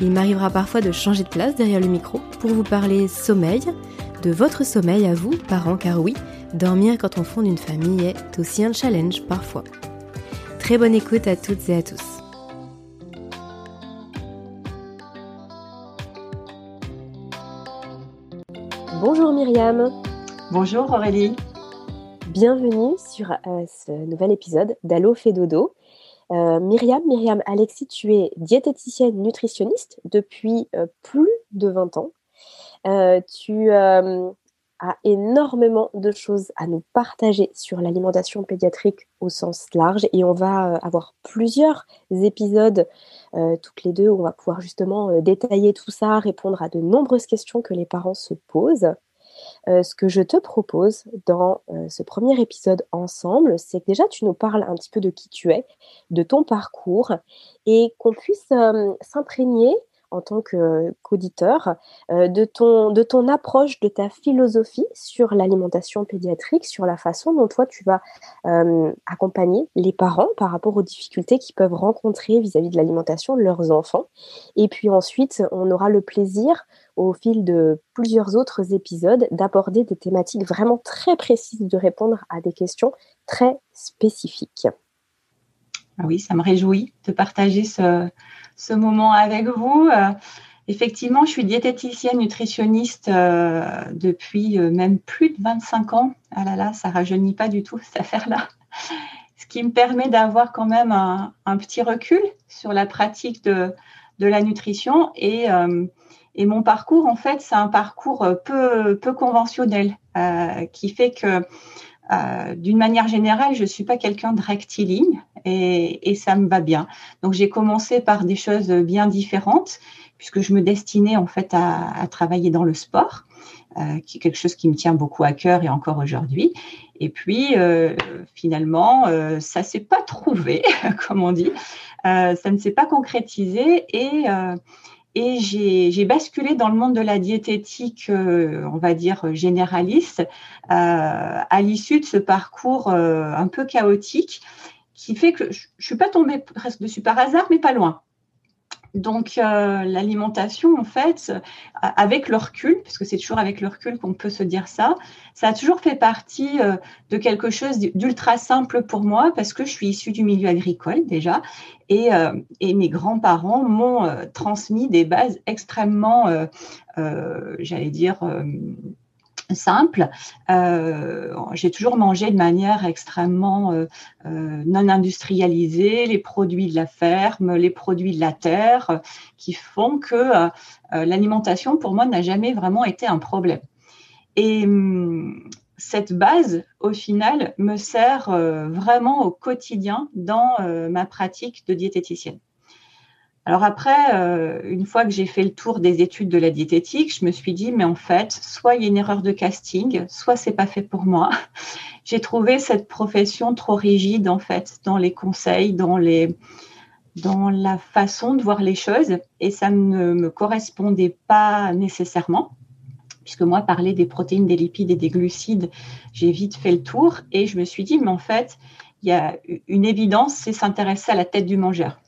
Il m'arrivera parfois de changer de place derrière le micro pour vous parler sommeil, de votre sommeil à vous, parents, car oui, dormir quand on fonde une famille est aussi un challenge parfois. Très bonne écoute à toutes et à tous. Bonjour Myriam. Bonjour Aurélie. Bienvenue sur euh, ce nouvel épisode d'Allo fait dodo. Euh, Myriam, Myriam Alexis, tu es diététicienne nutritionniste depuis euh, plus de 20 ans. tu as énormément de choses à nous partager sur l'alimentation pédiatrique au sens large et on va avoir plusieurs épisodes toutes les deux où on va pouvoir justement détailler tout ça, répondre à de nombreuses questions que les parents se posent. Euh, ce que je te propose dans euh, ce premier épisode ensemble, c'est que déjà tu nous parles un petit peu de qui tu es, de ton parcours et qu'on puisse euh, s'imprégner en tant qu'auditeur de, ton, de ton approche, de ta philosophie sur l'alimentation pédiatrique, sur la façon dont toi tu vas accompagner les parents par rapport aux difficultés qu'ils peuvent rencontrer vis-à-vis -vis de l'alimentation de leurs enfants. Et puis ensuite, on aura le plaisir au fil de plusieurs autres épisodes d'aborder des thématiques vraiment très précises, de répondre à des questions très spécifiques. Ah oui, ça me réjouit de partager ce, ce moment avec vous. Euh, effectivement, je suis diététicienne nutritionniste euh, depuis euh, même plus de 25 ans. Ah là là, ça rajeunit pas du tout cette affaire-là. Ce qui me permet d'avoir quand même un, petit recul sur la pratique de, de la nutrition et et mon parcours, en fait, c'est un parcours peu, peu conventionnel qui fait que, euh, d'une manière générale, je ne suis pas quelqu'un de rectiligne et, et, ça me va bien. Donc, j'ai commencé par des choses bien différentes puisque je me destinais en fait à, à travailler dans le sport, euh, qui est quelque chose qui me tient beaucoup à cœur et encore aujourd'hui. Et puis, euh, finalement, euh, ça s'est pas trouvé, comme on dit. ça ne s'est pas concrétisé et et j'ai basculé dans le monde de la diététique, euh, on va dire généraliste, euh, à l'issue de ce parcours euh, un peu chaotique, qui fait que je ne suis pas tombée presque dessus par hasard, mais pas loin. Donc euh, l'alimentation, en fait, euh, avec le recul, parce que c'est toujours avec le recul qu'on peut se dire ça, ça a toujours fait partie euh, de quelque chose d'ultra simple pour moi, parce que je suis issue du milieu agricole déjà, et, et mes grands-parents m'ont transmis des bases extrêmement, j'allais dire, simple. Euh, j'ai toujours mangé de manière extrêmement euh, euh, non industrialisée, les produits de la ferme, les produits de la terre, qui font que l'alimentation pour moi n'a jamais vraiment été un problème. Et hum, cette base, au final, me sert vraiment au quotidien dans ma pratique de diététicienne. Alors après, euh, une fois que j'ai fait le tour des études de la diététique, je me suis dit, mais en fait, soit il y a une erreur de casting, soit c'est pas fait pour moi. j'ai trouvé cette profession trop rigide en fait dans les conseils, dans dans la façon de voir les choses, et ça ne me correspondait pas nécessairement. puisque moi, parler des protéines, des lipides et des glucides, j'ai vite fait le tour et je me suis dit, mais en fait, il y a une évidence, c'est s'intéresser à la tête du mangeur.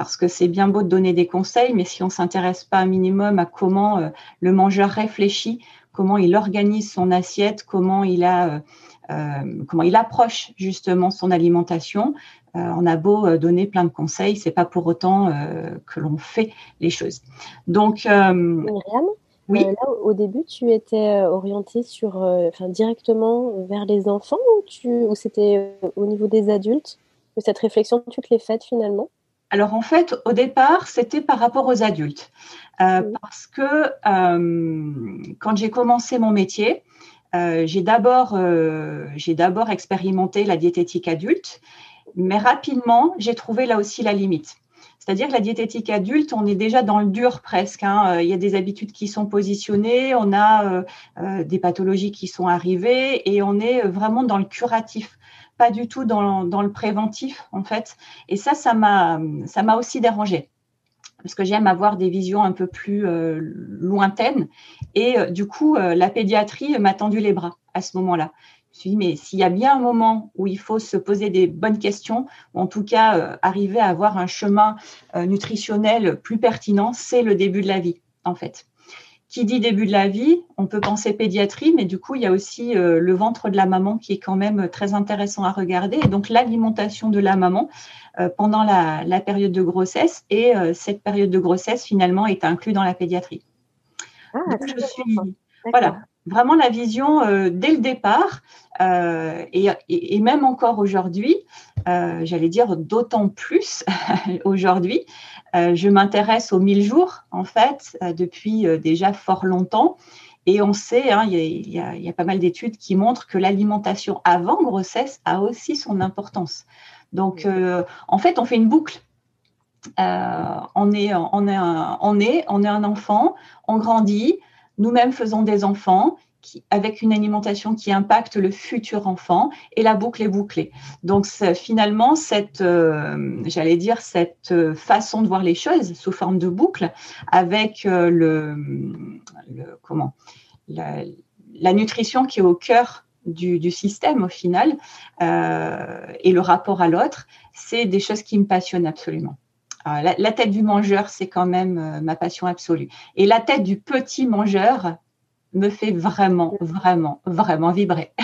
Parce que c'est bien beau de donner des conseils, mais si on ne s'intéresse pas un minimum à comment euh, le mangeur réfléchit, comment il organise son assiette, comment il, a, euh, euh, comment il approche justement son alimentation, on a beau donner plein de conseils, c'est pas pour autant que l'on fait les choses. Donc, oui. Euh, là, au début, tu étais orientée sur, enfin, directement vers les enfants ou, tu, ou c'était au niveau des adultes? Que cette réflexion, tu te l'es faite finalement? Alors en fait, au départ, c'était par rapport aux adultes. Parce que quand j'ai commencé mon métier, j'ai d'abord d'abord expérimenté la diététique adulte, mais rapidement, j'ai trouvé là aussi la limite. C'est-à-dire que la diététique adulte, on est déjà dans le dur presque. Hein. Euh, il y a des habitudes qui sont positionnées, on a euh, euh, des pathologies qui sont arrivées et on est vraiment dans le curatif pas du tout dans, le préventif en fait. Et ça, ça m'a, aussi dérangé parce que j'aime avoir des visions un peu plus lointaines. Et du coup, la pédiatrie m'a tendu les bras à ce moment-là. Suis dit, mais s'il y a bien un moment où il faut se poser des bonnes questions, ou en tout cas euh, arriver à avoir un chemin euh, nutritionnel plus pertinent, c'est le début de la vie, en fait. Qui dit début de la vie, on peut penser pédiatrie, mais du coup, il y a aussi euh, le ventre de la maman qui est quand même très intéressant à regarder. Et donc, l'alimentation de la maman pendant la, période de grossesse. Et cette période de grossesse, finalement, est inclue dans la pédiatrie. Ah, donc, je suis, voilà, vraiment la vision euh, dès le départ euh, et, même encore aujourd'hui, euh, j'allais dire d'autant plus aujourd'hui. je m'intéresse aux 1000 jours en fait depuis déjà fort longtemps. Et on sait, hein, il y, y, a pas mal d'études qui montrent que l'alimentation avant grossesse a aussi son importance. Donc, en fait, on fait une boucle. on, est, on, est un, on, est, on est un enfant, on grandit, nous-mêmes faisons des enfants avec une alimentation qui impacte le futur enfant et la boucle est bouclée. Donc finalement, cette, euh, j'allais dire, cette euh, façon de voir les choses sous forme de boucle avec euh, le, comment, la, nutrition qui est au cœur du, système au final et le rapport à l'autre, c'est des choses qui me passionnent absolument. La, tête du mangeur, c'est quand même ma passion absolue. Et la tête du petit mangeur, me fait vraiment, vraiment, vraiment vibrer.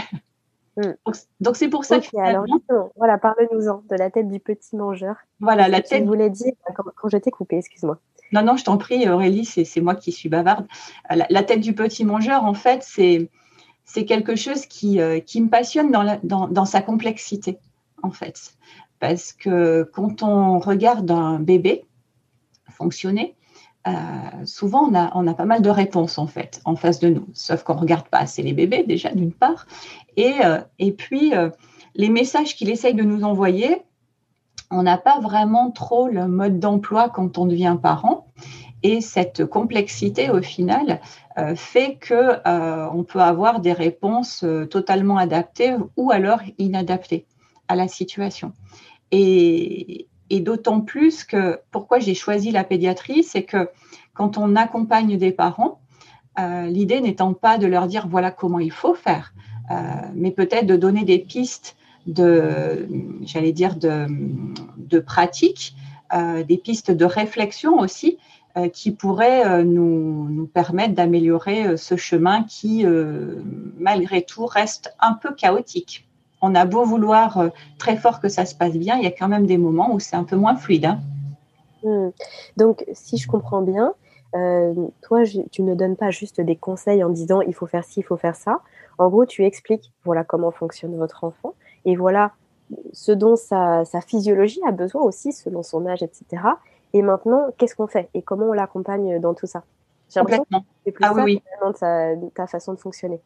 Hmm. Donc c'est pour ça que alors voilà, parle-nous-en de la tête du petit mangeur. Voilà, la tête. Tu voulais dire quand, quand je t'ai coupé, excuse-moi. Non, non, je t'en prie, Aurélie, c'est moi qui suis bavarde. La, tête du petit mangeur, en fait, c'est c'est quelque chose qui, euh, qui me passionne dans, la, dans, dans sa complexité, en fait. Parce que quand on regarde un bébé fonctionner, euh, souvent on a, pas mal de réponses en fait en face de nous, sauf qu'on ne regarde pas assez les bébés déjà d'une part, et, euh, et puis euh, les messages qu'il essaye de nous envoyer, on n'a pas vraiment trop le mode d'emploi quand on devient parent. Et cette complexité, au final, fait que on peut avoir des réponses totalement adaptées ou alors inadaptées à la situation. Et, d'autant plus que pourquoi j'ai choisi la pédiatrie, c'est que quand on accompagne des parents, euh, l'idée n'étant pas de leur dire voilà comment il faut faire, euh, mais peut-être de donner des pistes de, j'allais dire, de, pratique, euh, des pistes de réflexion aussi, qui pourraient nous permettre d'améliorer ce chemin qui, malgré tout, reste un peu chaotique on a beau vouloir euh, très fort que ça se passe bien, il y a quand même des moments où c'est un peu moins fluide. Hein. Hmm. Donc, si je comprends bien, euh, toi, tu ne donnes pas juste des conseils en disant il faut faire ci, il faut faire ça. En gros, tu expliques voilà comment fonctionne votre enfant et voilà ce dont sa, physiologie a besoin aussi selon son âge, etc. Et maintenant, qu'est-ce qu'on fait et comment on l'accompagne dans tout ça? Complètement. C'est plus ah, oui, ta façon de fonctionner.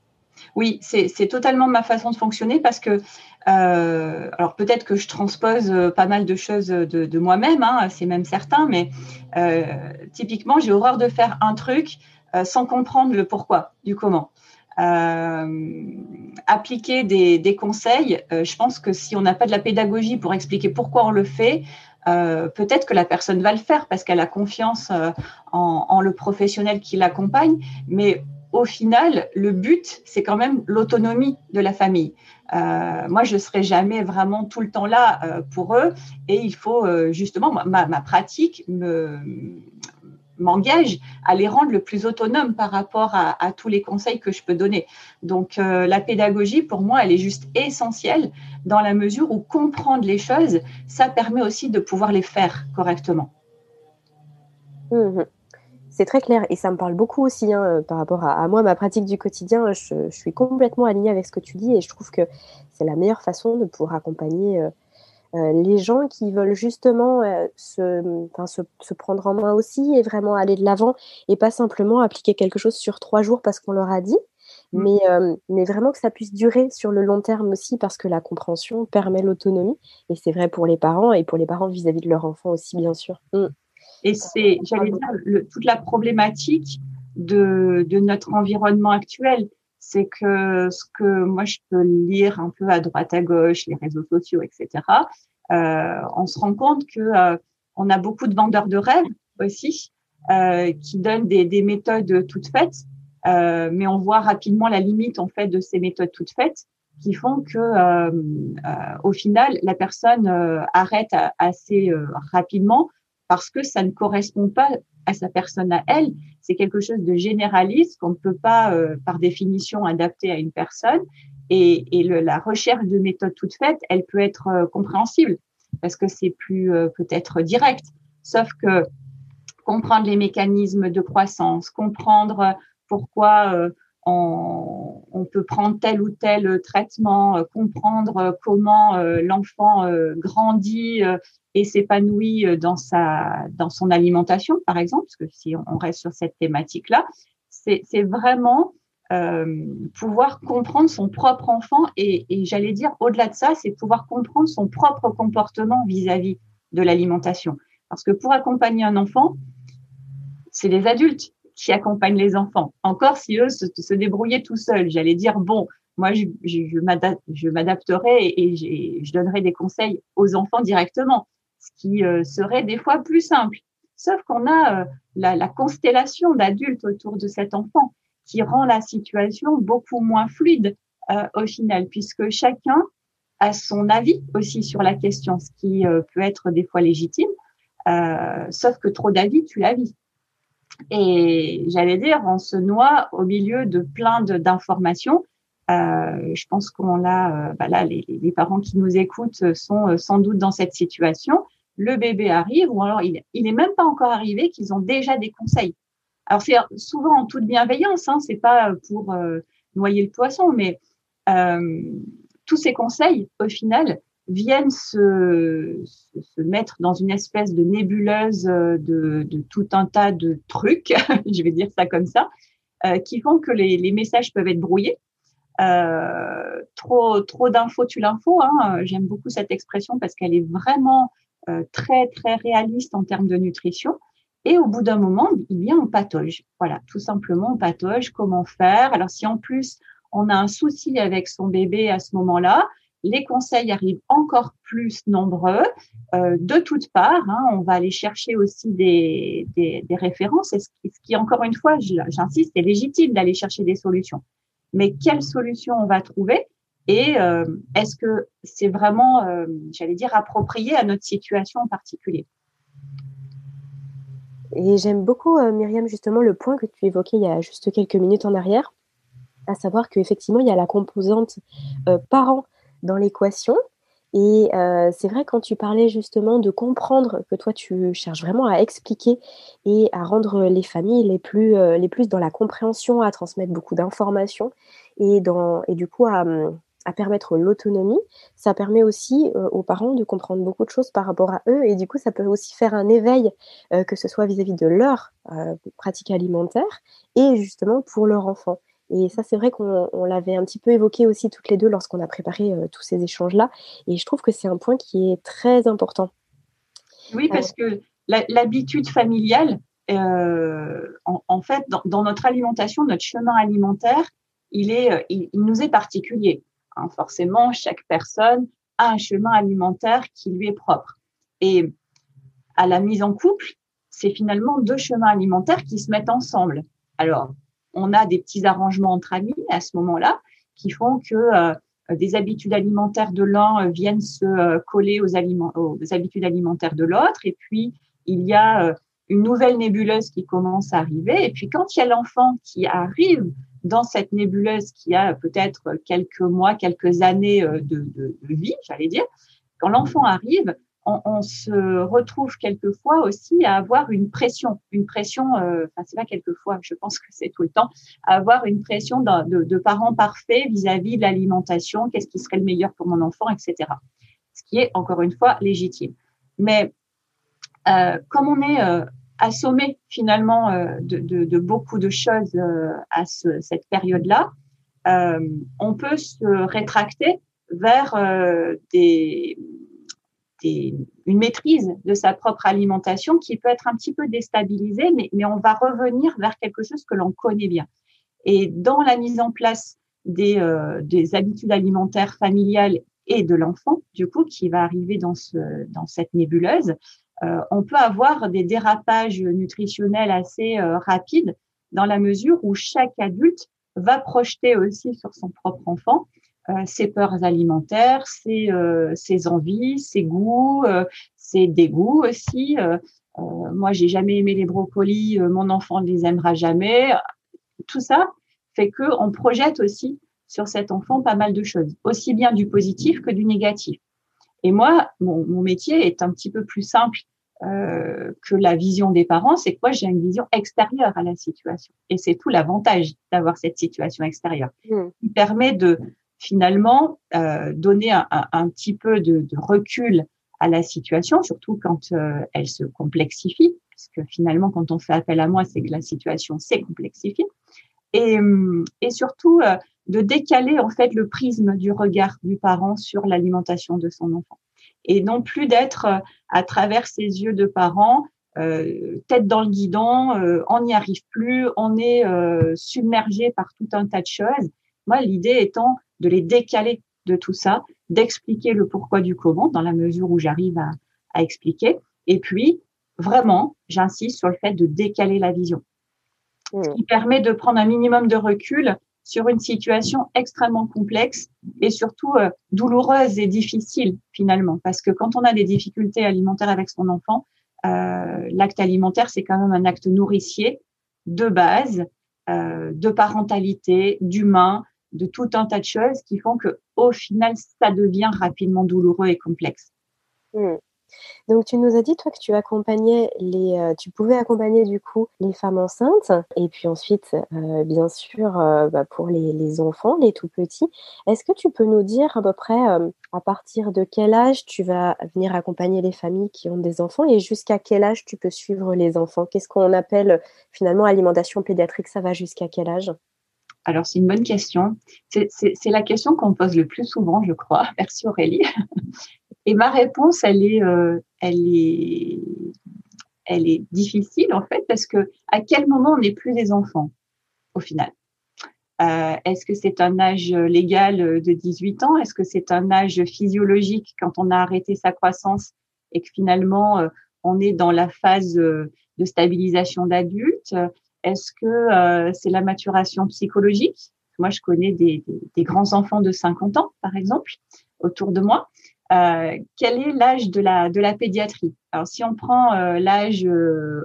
Oui, c'est totalement ma façon de fonctionner parce que, euh, alors peut-être que je transpose euh, pas mal de choses de, moi-même, hein, c'est même certain, mais euh, typiquement, j'ai horreur de faire un truc sans comprendre le pourquoi, du comment. appliquer des, conseils, je pense que si on n'a pas de la pédagogie pour expliquer pourquoi on le fait, peut-être que la personne va le faire parce qu'elle a confiance en, en, le professionnel qui l'accompagne, mais au final, le but, c'est quand même l'autonomie de la famille. Euh, moi, je ne serai jamais vraiment tout le temps là euh, pour eux et il faut euh, justement, ma, pratique m'engage à les rendre le plus autonomes par rapport à, tous les conseils que je peux donner. Donc, la pédagogie, pour moi, elle est juste essentielle dans la mesure où comprendre les choses, ça permet aussi de pouvoir les faire correctement. Mmh c'est très clair et ça me parle beaucoup aussi hein, euh, par rapport à, moi, ma pratique du quotidien. Je, suis complètement alignée avec ce que tu dis et je trouve que c'est la meilleure façon de pouvoir accompagner euh, euh, les gens qui veulent justement se, se, prendre en main aussi et vraiment aller de l'avant et pas simplement appliquer quelque chose sur trois jours parce qu'on leur a dit. Mmh. Mais, mais vraiment que ça puisse durer sur le long terme aussi parce que la compréhension permet l'autonomie et c'est vrai pour les parents et pour les parents vis-à-vis de leur enfant aussi bien sûr. Mmh. Et c'est, j'allais dire, toute la problématique de, de notre environnement actuel. C'est que ce que moi je peux lire un peu à droite à gauche, les réseaux sociaux, etc. Euh, on se rend compte que euh, on a beaucoup de vendeurs de rêves aussi euh, qui donnent des, des, méthodes toutes faites, euh, mais on voit rapidement la limite en fait de ces méthodes toutes faites qui font que euh, euh, au final la personne arrête assez rapidement parce que ça ne correspond pas à sa personne à elle. C'est quelque chose de généraliste qu'on ne peut pas, euh, par définition, adapter à une personne. Et, la recherche de méthodes toutes faites, elle peut être euh, compréhensible parce que c'est plus euh, peut-être direct. Sauf que comprendre les mécanismes de croissance, comprendre pourquoi on, peut prendre tel ou tel traitement, comprendre comment l'enfant grandit et s'épanouit euh, dans sa dans son alimentation, par exemple, parce que si on reste sur cette thématique-là, c'est vraiment euh, pouvoir comprendre son propre enfant et, et j'allais dire au-delà de ça, c'est pouvoir comprendre son propre comportement vis-à-vis de l'alimentation. Parce que pour accompagner un enfant, c'est les adultes qui accompagnent les enfants. Encore si eux se, débrouillaient tout seuls, j'allais dire bon, moi je, je, je m'adapterai et, et je donnerai des conseils aux enfants directement ce qui euh, serait des fois plus simple. Sauf qu'on a euh, la, constellation d'adultes autour de cet enfant qui rend la situation beaucoup moins fluide euh, au final, puisque chacun a son avis aussi sur la question, ce qui peut être des fois légitime. sauf que trop d'avis, tu la vis. Et j'allais dire, on se noie au milieu de plein d'informations. Euh, je pense qu'on l'a, bah là, les, parents qui nous écoutent sont sans doute dans cette situation le bébé arrive ou alors il, il est même pas encore arrivé qu'ils ont déjà des conseils. Alors c'est souvent en toute bienveillance, hein, c'est pas pour euh, noyer le poisson, mais euh, tous ces conseils, au final, viennent se, mettre dans une espèce de nébuleuse de, de, tout un tas de trucs, je vais dire ça comme ça, euh, qui font que les, messages peuvent être brouillés. Euh, trop trop d'infos tu l'info. Hein. J'aime beaucoup cette expression parce qu'elle est vraiment euh, très, très réaliste en termes de nutrition. Et au bout d'un moment, eh bien, on patauge. Voilà, tout simplement, on patauge. Comment faire? Alors, si en plus, on a un souci avec son bébé à ce moment-là, les conseils arrivent encore plus nombreux euh, de toutes parts. Hein, on va aller chercher aussi des, références. Ce, qui, encore une fois, j'insiste, est légitime d'aller chercher des solutions. Mais quelles solutions on va trouver et euh, est-ce que c'est vraiment, euh, j'allais dire, approprié à notre situation en particulier Et j'aime beaucoup, Myriam, justement, le point que tu évoquais il y a juste quelques minutes en arrière, à savoir qu'effectivement, il y a la composante parent dans l'équation. Et c'est vrai quand tu parlais justement de comprendre que toi tu cherches vraiment à expliquer et à rendre les familles les plus, plus dans la compréhension, à transmettre beaucoup d'informations et, du coup à, hum, à permettre l'autonomie, ça permet aussi euh, aux parents de comprendre beaucoup de choses par rapport à eux et du coup ça peut aussi faire un éveil, euh, que ce soit vis-à-vis de leur euh, pratique alimentaire et justement pour leur enfant. Et ça c'est vrai qu'on l'avait un petit peu évoqué aussi toutes les deux lorsqu'on a préparé tous ces échanges-là et je trouve que c'est un point qui est très important. Oui, parce que l'habitude familiale, en, fait, dans, notre alimentation, notre chemin alimentaire, il, est, il nous est particulier. Hein, forcément, chaque personne a un chemin alimentaire qui lui est propre. Et à la mise en couple, c'est finalement deux chemins alimentaires qui se mettent ensemble. Alors, on a des petits arrangements entre amis à ce moment-là qui font que euh, des habitudes alimentaires de l'un viennent se coller aux, aliments, aux habitudes alimentaires de l'autre. Et puis, il y a une nouvelle nébuleuse qui commence à arriver. Et puis, quand il y a l'enfant qui arrive dans cette nébuleuse qui a peut-être quelques mois, quelques années de, de vie, j'allais dire, quand l'enfant arrive, on, se retrouve quelquefois aussi à avoir une pression, une pression, euh, enfin c'est pas quelquefois, je pense que c'est tout le temps, à avoir une pression de, de, parents parfaits vis-à-vis de l'alimentation, qu'est-ce qui serait le meilleur pour mon enfant, etc. Ce qui est encore une fois légitime. Mais euh, comme on est euh, assommé finalement euh, de, de, beaucoup de choses euh, à ce, cette période-là, euh, on peut se rétracter vers des une maîtrise de sa propre alimentation qui peut être un petit peu déstabilisée, mais, mais on va revenir vers quelque chose que l'on connaît bien. Et dans la mise en place des, euh, des habitudes alimentaires familiales et de l'enfant, du coup, qui va arriver dans, ce, dans cette nébuleuse, euh, on peut avoir des dérapages nutritionnels assez euh, rapides dans la mesure où chaque adulte va projeter aussi sur son propre enfant ses peurs alimentaires, ses, euh, ses envies, ses goûts, euh, ses dégoûts aussi. moi, j'ai jamais aimé les brocolis, mon enfant ne les aimera jamais. Tout ça fait que on projette aussi sur cet enfant pas mal de choses, aussi bien du positif que du négatif. Et moi, mon, mon métier est un petit peu plus simple euh, que la vision des parents, c'est que moi j'ai une vision extérieure à la situation. Et c'est tout l'avantage d'avoir cette situation extérieure mmh. qui permet de finalement euh, donner un, un, petit peu de, de, recul à la situation, surtout quand euh, elle se complexifie, parce que finalement, quand on fait appel à moi, c'est que la situation s'est complexifiée, et, et surtout euh, de décaler en fait le prisme du regard du parent sur l'alimentation de son enfant, et non plus d'être euh, à travers ses yeux de parent euh, tête dans le guidon, on n'y arrive plus, on est submergé par tout un tas de choses. Moi, l'idée étant de les décaler de tout ça, d'expliquer le pourquoi du comment dans la mesure où j'arrive à, expliquer. Et puis, vraiment, j'insiste sur le fait de décaler la vision, ce qui permet de prendre un minimum de recul sur une situation extrêmement complexe et surtout euh, douloureuse et difficile finalement. Parce que quand on a des difficultés alimentaires avec son enfant, euh, l'acte alimentaire, c'est quand même un acte nourricier de base, euh, de parentalité, d'humain, de tout un tas de choses qui font que au final, ça devient rapidement douloureux et complexe. Hmm. Donc tu nous as dit toi que tu accompagnais les, euh, tu pouvais accompagner du coup les femmes enceintes et puis ensuite euh, bien sûr euh, bah, pour les, les, enfants, les tout petits. Est-ce que tu peux nous dire à peu près à partir de quel âge tu vas venir accompagner les familles qui ont des enfants et jusqu'à quel âge tu peux suivre les enfants? Qu'est-ce qu'on appelle finalement alimentation pédiatrique? Ça va jusqu'à quel âge? Alors, c'est une bonne question. C'est la question qu'on pose le plus souvent, je crois. Merci Aurélie. Et ma réponse, elle est, euh, elle est, elle est difficile en fait, parce que à quel moment on n'est plus des enfants au final? Euh, Est-ce que c'est un âge légal de 18 ans? Est-ce que c'est un âge physiologique quand on a arrêté sa croissance et que finalement euh, on est dans la phase de stabilisation d'adulte? Est-ce que euh, c'est la maturation psychologique? Moi, je connais des, grands enfants de 50 ans, par exemple, autour de moi. Euh, quel est l'âge de la, de la pédiatrie? Alors, si on prend euh, l'âge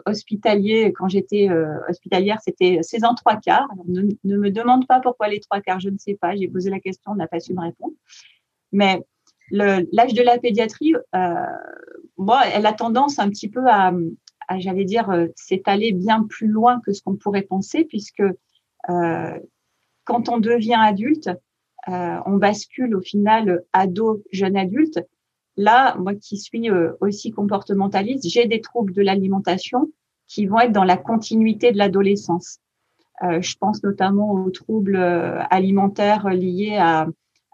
hospitalier, quand j'étais hospitalière, c'était 16 ans, 3 quarts. ne, me demande pas pourquoi les 3 quarts, je ne sais pas. J'ai posé la question, on n'a pas su me répondre. Mais l'âge de la pédiatrie, moi, elle a tendance un petit peu à, j'allais dire, euh, s'étaler bien plus loin que ce qu'on pourrait penser, puisque euh, quand on devient adulte, euh, on bascule au final ado, jeune adulte. Là, moi qui suis aussi comportementaliste, j'ai des troubles de l'alimentation qui vont être dans la continuité de l'adolescence. je pense notamment aux troubles alimentaires liés à,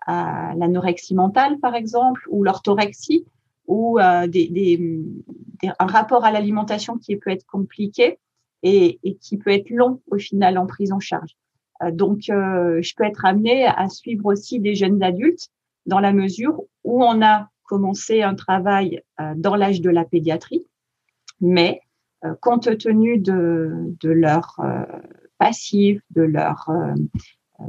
à l'anorexie mentale, par exemple, ou l'orthorexie, ou euh, des, un rapport à l'alimentation qui peut être compliqué et, qui peut être long au final en prise en charge. Euh, donc, euh, je peux être amenée à suivre aussi des jeunes adultes dans la mesure où on a commencé un travail dans l'âge de la pédiatrie, mais compte tenu de, de leur passif, de leur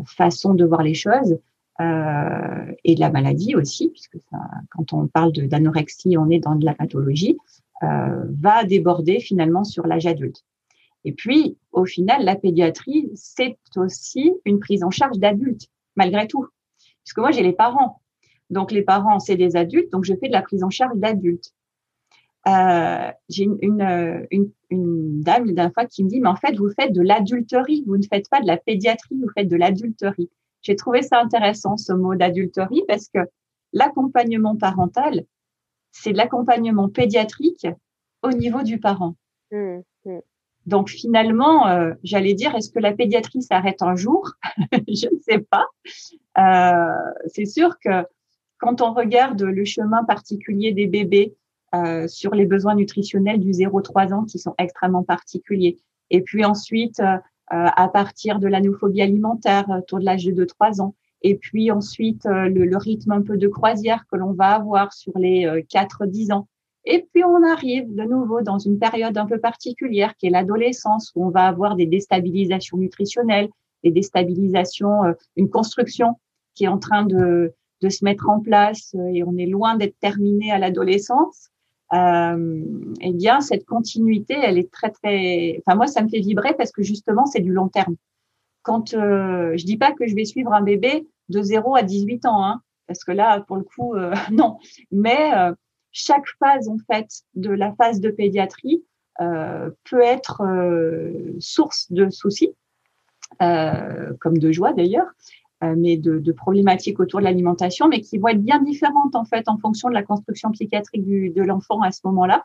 façon de voir les choses et de la maladie aussi, puisque quand on parle d'anorexie, on est dans de la pathologie, va déborder finalement sur l'âge adulte. Et puis, au final, la pédiatrie, c'est aussi une prise en charge d'adultes, malgré tout. Puisque moi, j'ai les parents. Donc, les parents, c'est des adultes, donc je fais de la prise en charge d'adultes. Euh, j'ai une, une, une, une, dame dernière fois qui me dit, mais en fait, vous faites de l'adulterie, vous ne faites pas de la pédiatrie, vous faites de l'adulterie. J'ai trouvé ça intéressant, ce mot d'adulterie, parce que l'accompagnement parental, c'est de l'accompagnement pédiatrique au niveau du parent. Mmh, mmh. Donc finalement, euh, j'allais dire, est-ce que la pédiatrie s'arrête un jour? Je ne sais pas. Euh, c'est sûr que quand on regarde le chemin particulier des bébés euh, sur les besoins nutritionnels du 0-3 ans qui sont extrêmement particuliers, et puis ensuite à partir de l'anophobie alimentaire autour de l'âge de 2-3 ans, et puis ensuite le, le, rythme un peu de croisière que l'on va avoir sur les 4-10 ans, et puis on arrive de nouveau dans une période un peu particulière qui est l'adolescence où on va avoir des déstabilisations nutritionnelles, des déstabilisations, euh, une construction qui est en train de, de se mettre en place euh, et on est loin d'être terminé à l'adolescence. Euh, eh bien, cette continuité, elle est très très. Enfin, moi, ça me fait vibrer parce que justement, c'est du long terme. Quand euh, je dis pas que je vais suivre un bébé de 0 à 18 ans, hein, parce que là, pour le coup, euh, non. Mais chaque phase en fait de la phase de pédiatrie euh, peut être euh, source de soucis, euh, comme de joie d'ailleurs, euh, mais de, de, problématiques autour de l'alimentation, mais qui vont être bien différentes en fait en fonction de la construction psychiatrique du, de l'enfant à ce moment-là,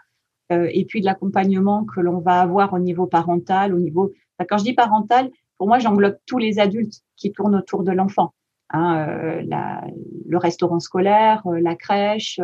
euh, et puis de l'accompagnement que l'on va avoir au niveau parental, au niveau. quand je dis parental, pour moi j'englobe tous les adultes qui tournent autour de l'enfant. Hein, euh, le restaurant scolaire, la crèche,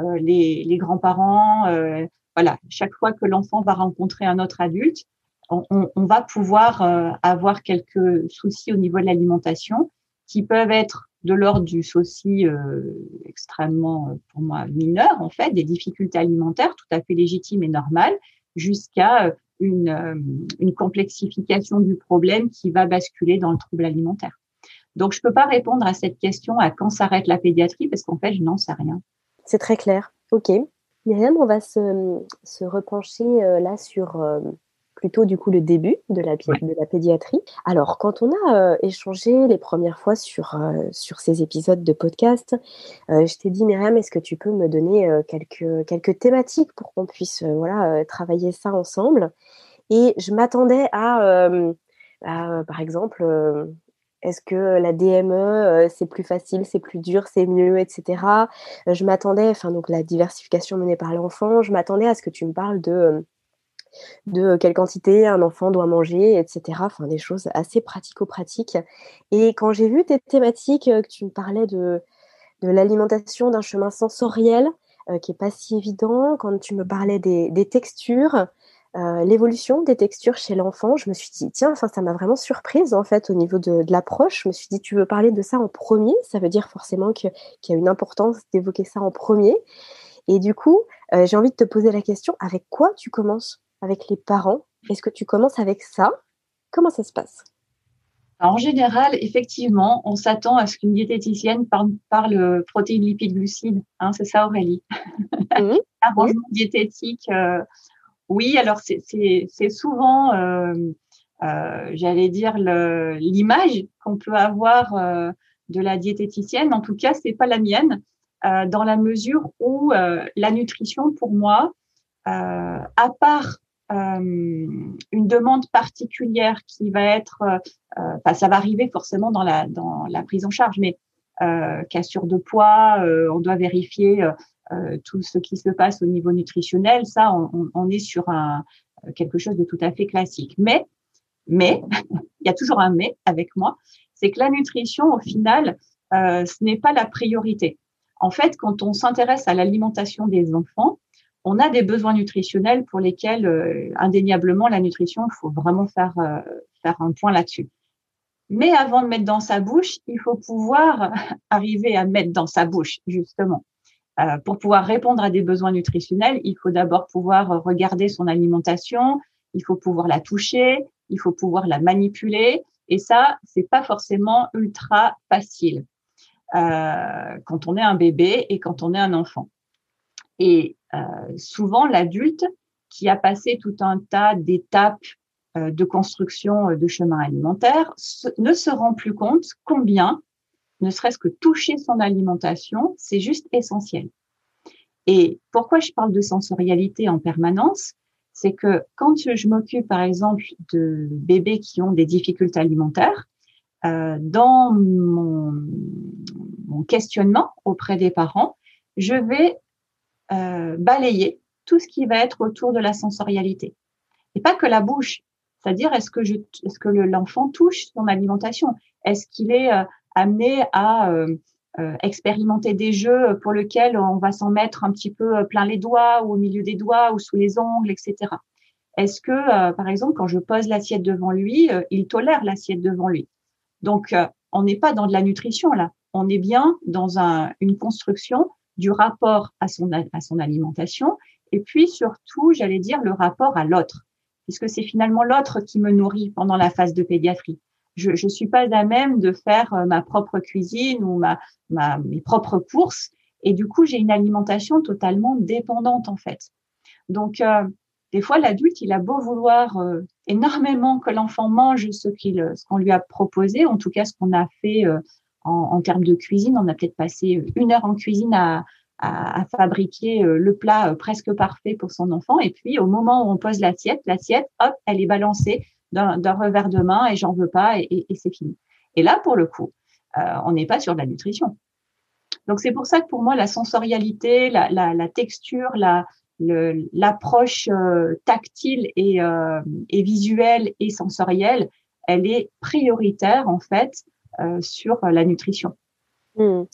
euh, les, les grands-parents. Euh, voilà, chaque fois que l'enfant va rencontrer un autre adulte, on, on, va pouvoir euh, avoir quelques soucis au niveau de l'alimentation qui peuvent être de l'ordre du souci euh, extrêmement, pour moi, mineur, en fait, des difficultés alimentaires tout à fait légitimes et normales, jusqu'à une, une complexification du problème qui va basculer dans le trouble alimentaire. Donc, je peux pas répondre à cette question à quand s'arrête la pédiatrie parce qu'en fait, je n'en sais rien. C'est très clair. Ok. Myriam, on va se, se repencher euh, là sur euh, plutôt du coup le début de la, de la pédiatrie. Alors, quand on a euh, échangé les premières fois sur, sur ces épisodes de podcast, je t'ai dit, Myriam, est-ce que tu peux me donner quelques, quelques thématiques pour qu'on puisse voilà, travailler ça ensemble? Et je m'attendais à, à, par exemple, est-ce que la DME, euh, c'est plus facile, c'est plus dur, c'est mieux, etc. Euh, je m'attendais, enfin, donc la diversification menée par l'enfant, je m'attendais à ce que tu me parles de, euh, de quelle quantité un enfant doit manger, etc. Enfin, des choses assez pratico-pratiques. Et quand j'ai vu tes thématiques, que tu me parlais de, de l'alimentation d'un chemin sensoriel, qui est pas si évident, quand tu me parlais des, textures, euh, l'évolution des textures chez l'enfant, je me suis dit, tiens, ça m'a vraiment surprise en fait au niveau de, de l'approche. Je me suis dit, tu veux parler de ça en premier? Ça veut dire forcément qu'il y a une importance d'évoquer ça en premier. Et du coup, euh, j'ai envie de te poser la question, avec quoi tu commences? Avec les parents Est-ce que tu commences avec ça? Comment ça se passe? En général, effectivement, on s'attend à ce qu'une diététicienne parle, parle protéines, lipides, glucides. Hein, c'est ça, Aurélie? Mmh. Arrangement diététique, euh, oui, alors c'est souvent, euh, euh, j'allais dire, l'image qu'on peut avoir euh, de la diététicienne. En tout cas, c'est pas la mienne, euh, dans la mesure où euh, la nutrition, pour moi, euh, à part une demande particulière qui va être, enfin, ça va arriver forcément dans la prise en charge, mais cassure de poids, on doit vérifier euh, tout ce qui se passe au niveau nutritionnel, ça, on, est sur quelque chose de tout à fait classique. Mais, mais, il y a toujours un mais avec moi, c'est que la nutrition, au final, euh, ce n'est pas la priorité. En fait, quand on s'intéresse à l'alimentation des enfants, on a des besoins nutritionnels pour lesquels, euh, indéniablement, la nutrition, il faut vraiment faire, euh, faire un point là-dessus. Mais avant de mettre dans sa bouche, il faut pouvoir arriver à mettre dans sa bouche, justement. Euh, pour pouvoir répondre à des besoins nutritionnels, il faut d'abord pouvoir regarder son alimentation il faut pouvoir la toucher, il faut pouvoir la manipuler. Et ça, c'est pas forcément ultra facile euh, quand on est un bébé et quand on est un enfant. Et euh, souvent, l'adulte qui a passé tout un tas d'étapes euh, de construction de chemin alimentaire ne se rend plus compte combien, ne serait-ce que toucher son alimentation, c'est juste essentiel. Et pourquoi je parle de sensorialité en permanence? C'est que quand je m'occupe, par exemple, de bébés qui ont des difficultés alimentaires, euh, dans mon, questionnement auprès des parents, je vais euh, balayer tout ce qui va être autour de la sensorialité. Et pas que la bouche. C'est-à-dire, est-ce que, je, est-ce que l'enfant touche son alimentation? Est-ce qu'il est, euh, amené à euh, expérimenter des jeux pour lesquels on va s'en mettre un petit peu euh, plein les doigts ou au milieu des doigts ou sous les ongles, etc. Est-ce que, euh, par exemple, quand je pose l'assiette devant lui, il tolère l'assiette devant lui? Donc, on n'est pas dans de la nutrition là. On est bien dans un, une construction du rapport à son, à son alimentation et puis surtout, j'allais dire, le rapport à l'autre, puisque c'est finalement l'autre qui me nourrit pendant la phase de pédiatrie je ne suis pas à même de faire euh, ma propre cuisine ou ma, ma, mes propres courses. Et du coup, j'ai une alimentation totalement dépendante en fait. Donc, euh, des fois, l'adulte, il a beau vouloir euh, énormément que l'enfant mange ce qu'on lui a proposé, en tout cas ce qu'on a fait en, en, termes de cuisine. On a peut-être passé une heure en cuisine à, à, à fabriquer le plat presque parfait pour son enfant. Et puis, au moment où on pose l'assiette, l'assiette, hop, elle est balancée d'un revers de main et j'en veux pas et, c'est fini. Et là, pour le coup, euh, on n'est pas sur de la nutrition. Donc c'est pour ça que pour moi, la sensorialité, la, texture, la, l'approche euh, tactile et, euh, et, visuelle et sensorielle, elle est prioritaire en fait sur la nutrition. Mmh.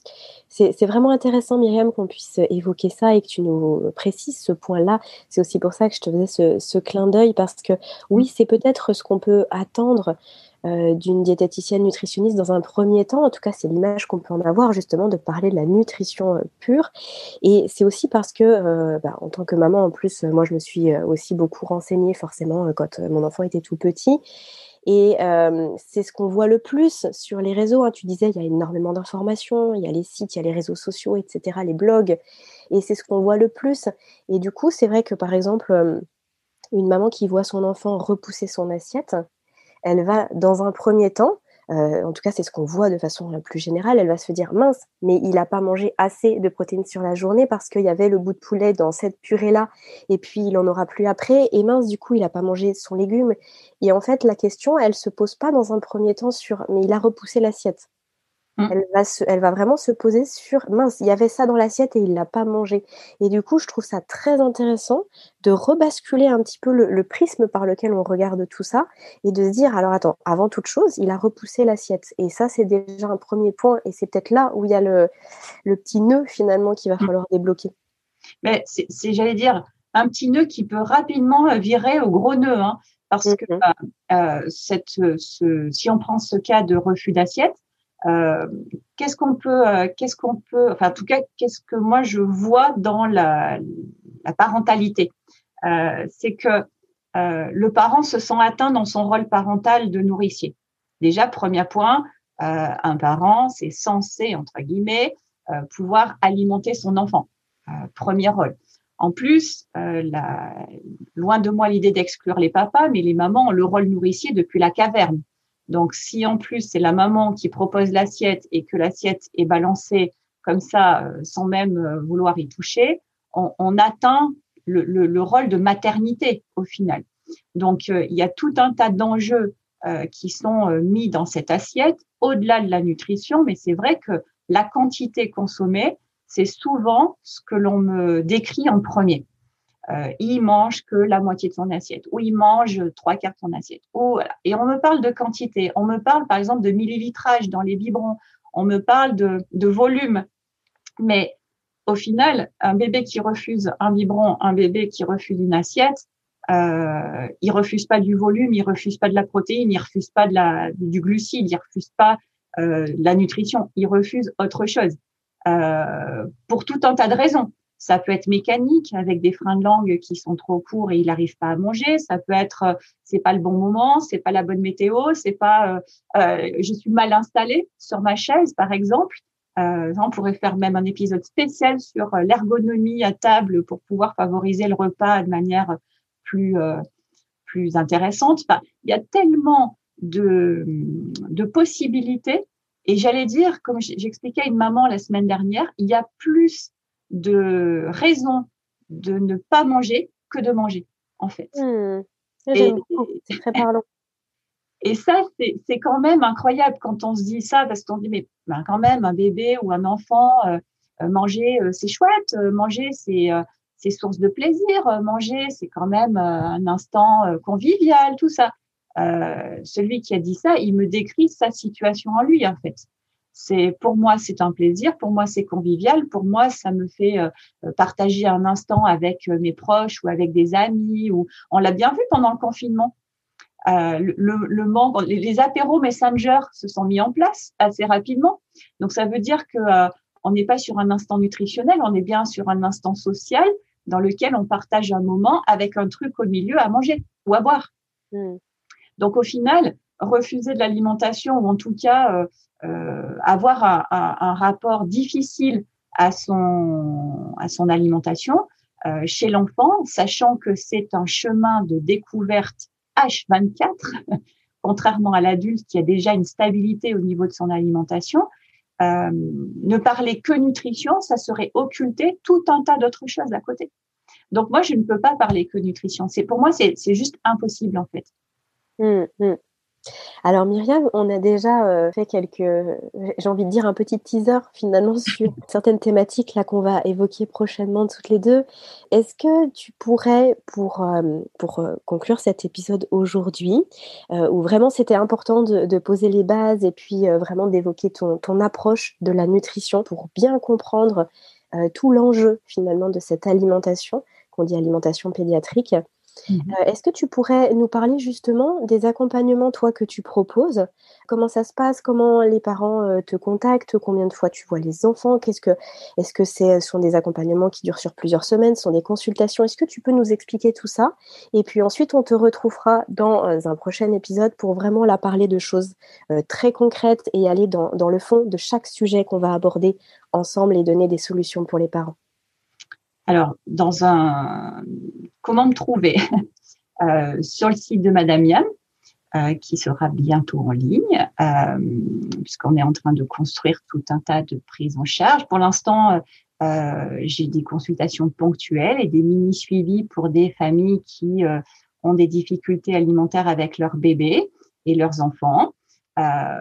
C'est vraiment intéressant, Myriam, qu'on puisse évoquer ça et que tu nous précises ce point-là. C'est aussi pour ça que je te faisais ce, clin d'œil parce que oui, c'est peut-être ce qu'on peut attendre euh, d'une diététicienne nutritionniste dans un premier temps. En tout cas, c'est l'image qu'on peut en avoir justement de parler de la nutrition euh, pure. Et c'est aussi parce que, euh, bah, en tant que maman, en plus, moi, je me suis aussi beaucoup renseignée forcément quand mon enfant était tout petit. Et c'est ce qu'on voit le plus sur les réseaux. Hein. Tu disais, il y a énormément d'informations, il y a les sites, il y a les réseaux sociaux, etc., les blogs. Et c'est ce qu'on voit le plus. Et du coup, c'est vrai que, par exemple, une maman qui voit son enfant repousser son assiette, elle va, dans un premier temps, euh, en tout cas c'est ce qu'on voit de façon la plus générale, elle va se dire mince, mais il n'a pas mangé assez de protéines sur la journée parce qu'il y avait le bout de poulet dans cette purée-là, et puis il en aura plus après, et mince, du coup il n'a pas mangé son légume. Et en fait, la question, elle se pose pas dans un premier temps sur mais il a repoussé l'assiette. Mmh. Elle, va elle va vraiment se poser sur mince, il y avait ça dans l'assiette et il l'a pas mangé. Et du coup, je trouve ça très intéressant de rebasculer un petit peu le, prisme par lequel on regarde tout ça et de se dire alors attends, avant toute chose, il a repoussé l'assiette. Et ça, c'est déjà un premier point et c'est peut-être là où il y a le, le petit nœud finalement qu'il va mmh. falloir débloquer. Mais c'est, j'allais dire, un petit nœud qui peut rapidement euh, virer au gros nœud. Hein, parce que mmh euh, euh, cette, ce, si on prend ce cas de refus d'assiette, euh, qu'est-ce qu'on peut, euh, qu'est-ce qu'on peut, enfin en tout cas, qu'est-ce que moi je vois dans la, la parentalité, euh, c'est que le parent se sent atteint dans son rôle parental de nourricier. Déjà, premier point, un parent, c'est censé entre guillemets pouvoir alimenter son enfant. premier rôle. En plus, la, loin de moi l'idée d'exclure les papas, mais les mamans ont le rôle nourricier depuis la caverne. Donc, si en plus c'est la maman qui propose l'assiette et que l'assiette est balancée comme ça, euh, sans même euh, vouloir y toucher, on, atteint le, rôle de maternité au final. Donc, euh, il y a tout un tas d'enjeux qui sont mis dans cette assiette, au-delà de la nutrition, mais c'est vrai que la quantité consommée, c'est souvent ce que l'on me décrit en premier euh, il mange que la moitié de son assiette, ou il mange trois quarts de son assiette. Ou. Et on me parle de quantité. On me parle, par exemple, de millilitrage dans les biberons. On me parle de, de volume. Mais au final, un bébé qui refuse un biberon, un bébé qui refuse une assiette, euh, il refuse pas du volume, il refuse pas de la protéine, il refuse pas du glucide, il refuse pas euh, la nutrition, il refuse autre chose euh, pour tout un tas de raisons Ça peut être mécanique avec des freins de langue qui sont trop courts et il n'arrive pas à manger. Ça peut être euh, c'est pas le bon moment, c'est pas la bonne météo, c'est pas euh, euh je suis mal installée sur ma chaise par exemple. Euh, on pourrait faire même un épisode spécial sur l'ergonomie à table pour pouvoir favoriser le repas de manière plus plus intéressante. Enfin, il y a tellement de, de possibilités et j'allais dire, comme j'expliquais à une maman la semaine dernière, il y a plus de raisons de ne pas manger que de manger, en fait. Mmh. Et, c'est très parlant. Et ça, c'est quand même incroyable quand on se dit ça, parce qu'on dit, mais ben, quand même, un bébé ou un enfant, euh, euh, manger, euh, c'est chouette, manger, c'est source de plaisir, manger, c'est quand même un instant convivial, tout ça. Euh, celui qui a dit ça, il me décrit sa situation en lui, en fait. C'est pour moi, c'est un plaisir. Pour moi, c'est convivial. Pour moi, ça me fait euh, partager un instant avec euh, mes proches ou avec des amis. Ou on l'a bien vu pendant le confinement. Euh, le, le membre, les, les, apéros Messenger se sont mis en place assez rapidement. Donc ça veut dire que on n'est pas sur un instant nutritionnel, on est bien sur un instant social dans lequel on partage un moment avec un truc au milieu à manger ou à boire. Mmh. Donc au final, refuser de l'alimentation ou en tout cas euh, euh, avoir un, rapport difficile à son, à son alimentation euh, chez l'enfant, sachant que c'est un chemin de découverte H24, contrairement à l'adulte qui a déjà une stabilité au niveau de son alimentation. ne parler que nutrition, ça serait occulter tout un tas d'autres choses à côté. Donc moi, je ne peux pas parler que nutrition. C'est pour moi, c'est juste impossible en fait. Mmh, mmh. Alors Myriam, on a déjà euh, fait quelques, j'ai envie de dire un petit teaser finalement sur certaines thématiques là qu'on va évoquer prochainement toutes les deux. Est-ce que tu pourrais, pour, euh, pour euh, conclure cet épisode aujourd'hui, où vraiment c'était important de, poser les bases et puis vraiment d'évoquer ton, ton approche de la nutrition pour bien comprendre tout l'enjeu finalement de cette alimentation, qu'on dit alimentation pédiatrique, Mmh. Euh, est-ce que tu pourrais nous parler justement des accompagnements, toi, que tu proposes? Comment ça se passe? Comment les parents euh, te contactent? Combien de fois tu vois les enfants? Qu'est-ce que, Est-ce que ce sont des accompagnements qui durent sur plusieurs semaines? Ce sont des consultations? Est-ce que tu peux nous expliquer tout ça? Et puis ensuite, on te retrouvera dans euh, un prochain épisode pour vraiment la parler de choses très concrètes et aller dans, dans le fond de chaque sujet qu'on va aborder ensemble et donner des solutions pour les parents. Alors, dans un comment me trouver? Euh, sur le site de Madame Yam, euh, qui sera bientôt en ligne, euh, puisqu'on est en train de construire tout un tas de prises en charge. Pour l'instant, j'ai des consultations ponctuelles et des mini suivis pour des familles qui ont des difficultés alimentaires avec leurs bébés et leurs enfants.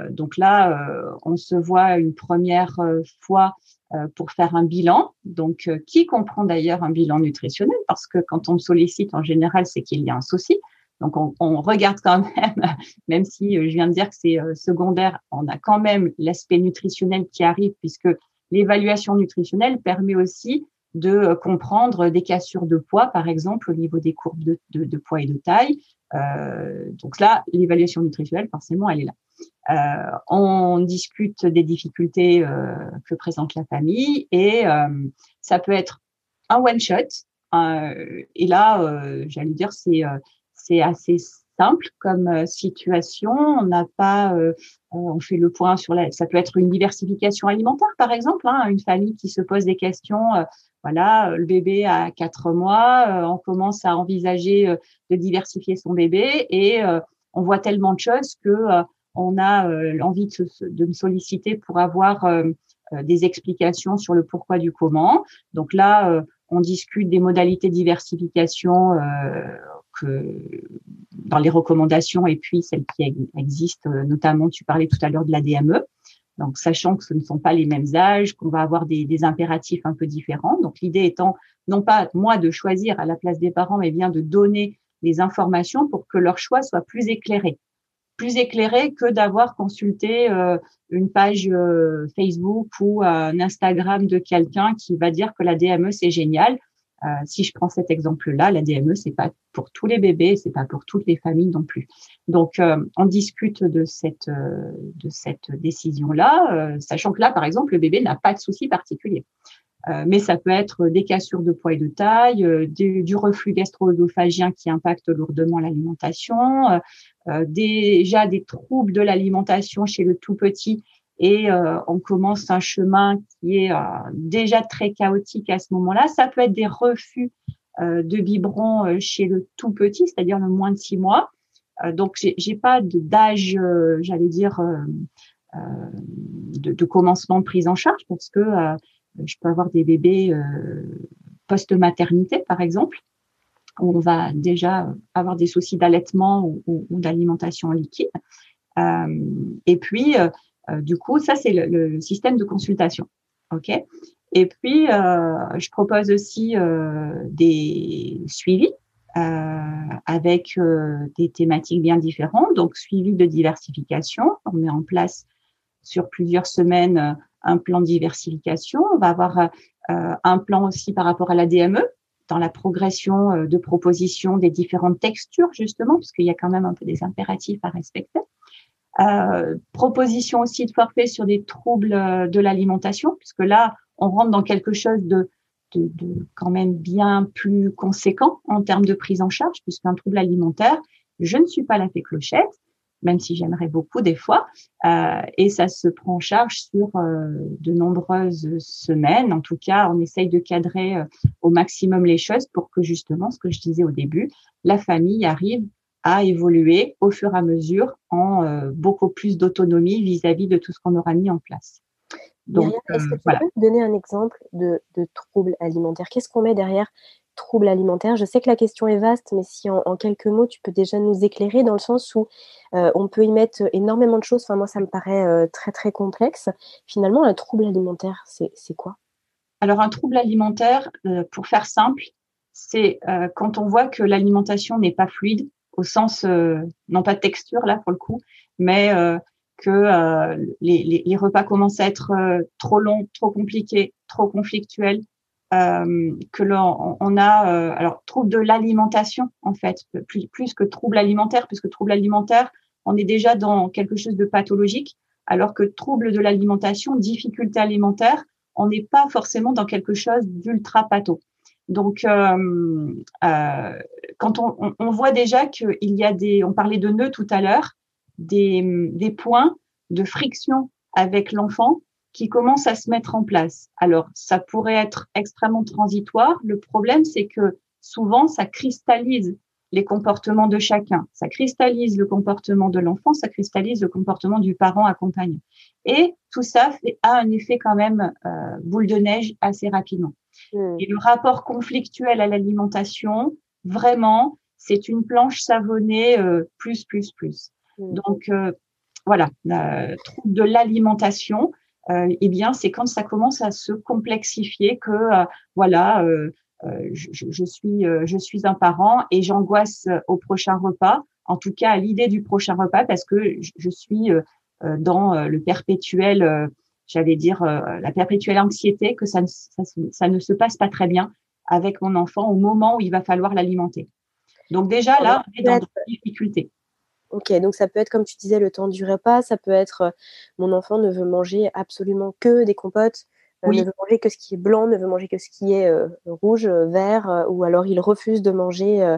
donc là, on se voit une première fois euh, pour faire un bilan, donc euh, qui comprend d'ailleurs un bilan nutritionnel, parce que quand on sollicite en général, c'est qu'il y a un souci. Donc on, on, regarde quand même, même si euh, je viens de dire que c'est secondaire, on a quand même l'aspect nutritionnel qui arrive, puisque l'évaluation nutritionnelle permet aussi de comprendre des cassures de poids, par exemple, au niveau des courbes de, de, de poids et de taille. Euh, donc là, l'évaluation nutritionnelle, forcément, elle est là. Euh, on discute des difficultés euh, que présente la famille et euh, ça peut être un one shot. et là, j'allais dire, c'est c'est assez simple comme situation. On n'a pas, on fait le point sur la. Ça peut être une diversification alimentaire, par exemple, hein, une famille qui se pose des questions. voilà, le bébé a quatre mois, on commence à envisager de diversifier son bébé et on voit tellement de choses que on a euh, envie de, me solliciter pour avoir euh, euh, des explications sur le pourquoi du comment. Donc là, on discute des modalités de diversification que dans les recommandations et puis celles qui existent, notamment, tu parlais tout à l'heure de la DME. Donc, sachant que ce ne sont pas les mêmes âges, qu'on va avoir des, des, impératifs un peu différents. Donc, l'idée étant non pas moi de choisir à la place des parents, mais bien de donner des informations pour que leur choix soit plus éclairé plus éclairé que d'avoir consulté euh, une page euh, Facebook ou un Instagram de quelqu'un qui va dire que la DME c'est génial. Euh, si je prends cet exemple-là, la DME c'est pas pour tous les bébés, c'est pas pour toutes les familles non plus. Donc on discute de cette de cette décision-là, sachant que là par exemple le bébé n'a pas de souci particulier. mais ça peut être des cassures de poids et de taille, du, reflux gastro-œsophagien qui impacte lourdement l'alimentation, déjà des troubles de l'alimentation chez le tout petit et on commence un chemin qui est déjà très chaotique à ce moment-là. Ça peut être des refus de biberon chez le tout petit, c'est-à-dire le moins de six mois. donc j'ai pas d'âge, j'allais dire, de, de, commencement de prise en charge parce que je peux avoir des bébés post-maternité, par exemple, on va déjà avoir des soucis d'allaitement ou, d'alimentation liquide. et puis, euh, du coup, ça, c'est le, système de consultation. OK? Et puis, euh, je propose aussi euh, des suivis avec des thématiques bien différentes. Donc, suivi de diversification. On met en place sur plusieurs semaines un plan de diversification. On va avoir un plan aussi par rapport à la DME, dans la progression de proposition des différentes textures, justement, parce qu'il y a quand même un peu des impératifs à respecter. Euh, proposition aussi de forfait sur des troubles euh, de l'alimentation, puisque là, on rentre dans quelque chose de, de, de, quand même bien plus conséquent en termes de prise en charge, puisqu'un trouble alimentaire, je ne suis pas la fée clochette, même si j'aimerais beaucoup des fois, euh, et ça se prend en charge sur euh, de nombreuses semaines. En tout cas, on essaye de cadrer euh, au maximum les choses pour que justement, ce que je disais au début, la famille arrive à évoluer au fur et à mesure en beaucoup plus d'autonomie vis-à-vis de tout ce qu'on aura mis en place. Donc, est-ce que tu peux donner un exemple de, de troubles alimentaires? Qu'est-ce qu'on met derrière troubles alimentaires Je sais que la question est vaste, mais si en, quelques mots, tu peux déjà nous éclairer dans le sens où euh, on peut y mettre énormément de choses. Enfin, moi, ça me paraît euh, très, très complexe. Finalement, un trouble alimentaire, c'est quoi? Alors, un trouble alimentaire, pour faire simple, c'est quand on voit que l'alimentation n'est pas fluide, au sens, euh, non pas de texture là pour le coup, mais euh, que euh, les, repas commencent à être trop longs, trop compliqués, trop conflictuels, que l'on on a alors trouble de l'alimentation en fait, plus, plus que trouble alimentaire, puisque trouble alimentaire, on est déjà dans quelque chose de pathologique, alors que trouble de l'alimentation, difficulté alimentaire, on n'est pas forcément dans quelque chose d'ultra patho. Donc, euh, euh, quand on, on, voit déjà qu'il y a des, on parlait de nœuds tout à l'heure, des, des points de friction avec l'enfant qui commencent à se mettre en place. Alors, ça pourrait être extrêmement transitoire. Le problème, c'est que souvent, ça cristallise les comportements de chacun. Ça cristallise le comportement de l'enfant, ça cristallise le comportement du parent accompagnant. Et tout ça fait, a un effet quand même euh, boule de neige assez rapidement. Hmm. Et le rapport conflictuel à l'alimentation, vraiment, c'est une planche savonnée euh, plus, plus, plus. Hmm. Donc, euh, voilà, euh, trouble de l'alimentation, eh bien, c'est quand ça commence à se complexifier que, euh, voilà, je, je, suis, je suis un parent et j'angoisse au prochain repas, en tout cas à l'idée du prochain repas, parce que je, suis dans le perpétuel j'allais dire, euh, la perpétuelle anxiété que ça ne, ça, ne se passe pas très bien avec mon enfant au moment où il va falloir l'alimenter. Donc déjà, là, on est dans des difficultés. Ok, donc ça peut être, comme tu disais, le temps du repas, ça peut être euh, mon enfant ne veut manger absolument que des compotes, euh, ne veut manger que ce qui est blanc, ne veut manger que ce qui est rouge, vert, ou alors il refuse de manger,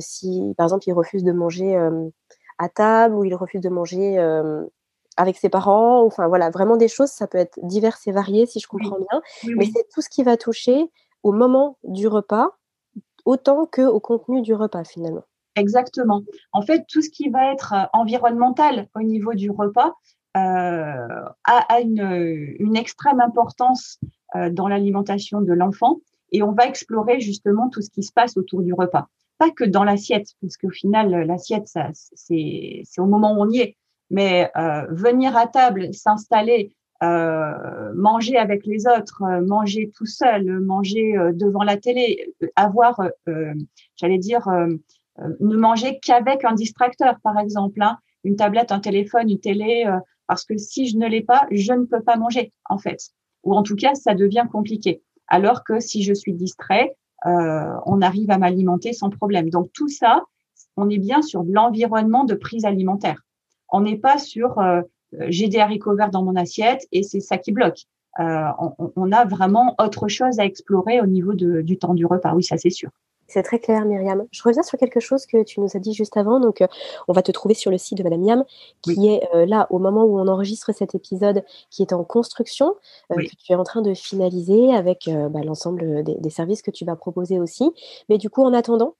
si par exemple il refuse de manger à table, ou il refuse de manger avec ses parents, enfin voilà, vraiment des choses, ça peut être divers et varié si je comprends bien, mais c'est tout ce qui va toucher au moment du repas autant que au contenu du repas finalement. Exactement. En fait, tout ce qui va être euh, environnemental au niveau du repas euh, a, une, une, extrême importance euh, dans l'alimentation de l'enfant et on va explorer justement tout ce qui se passe autour du repas. Pas que dans l'assiette, parce qu'au final, l'assiette, c'est au moment où on y est. Mais euh, venir à table, s'installer, euh, manger avec les autres, euh, manger tout seul, manger devant la télé, avoir, j'allais dire, ne manger qu'avec un distracteur, par exemple, hein, une tablette, un téléphone, une télé, parce que si je ne l'ai pas, je ne peux pas manger, en fait. Ou en tout cas, ça devient compliqué. Alors que si je suis distrait, on arrive à m'alimenter sans problème. Donc tout ça, on est bien sur l'environnement de prise alimentaire. On n'est pas sur euh, j'ai des haricots verts dans mon assiette et c'est ça qui bloque. on, a vraiment autre chose à explorer au niveau du temps du repas. Oui, ça c'est sûr. C'est très clair, Myriam. Je reviens sur quelque chose que tu nous as dit juste avant. Donc, on va te trouver sur le site de Madame Miam, qui est là au moment où on enregistre cet épisode, qui est en construction, que tu es en train de finaliser avec bah, l'ensemble des, services que tu vas proposer aussi. Mais du coup, en attendant,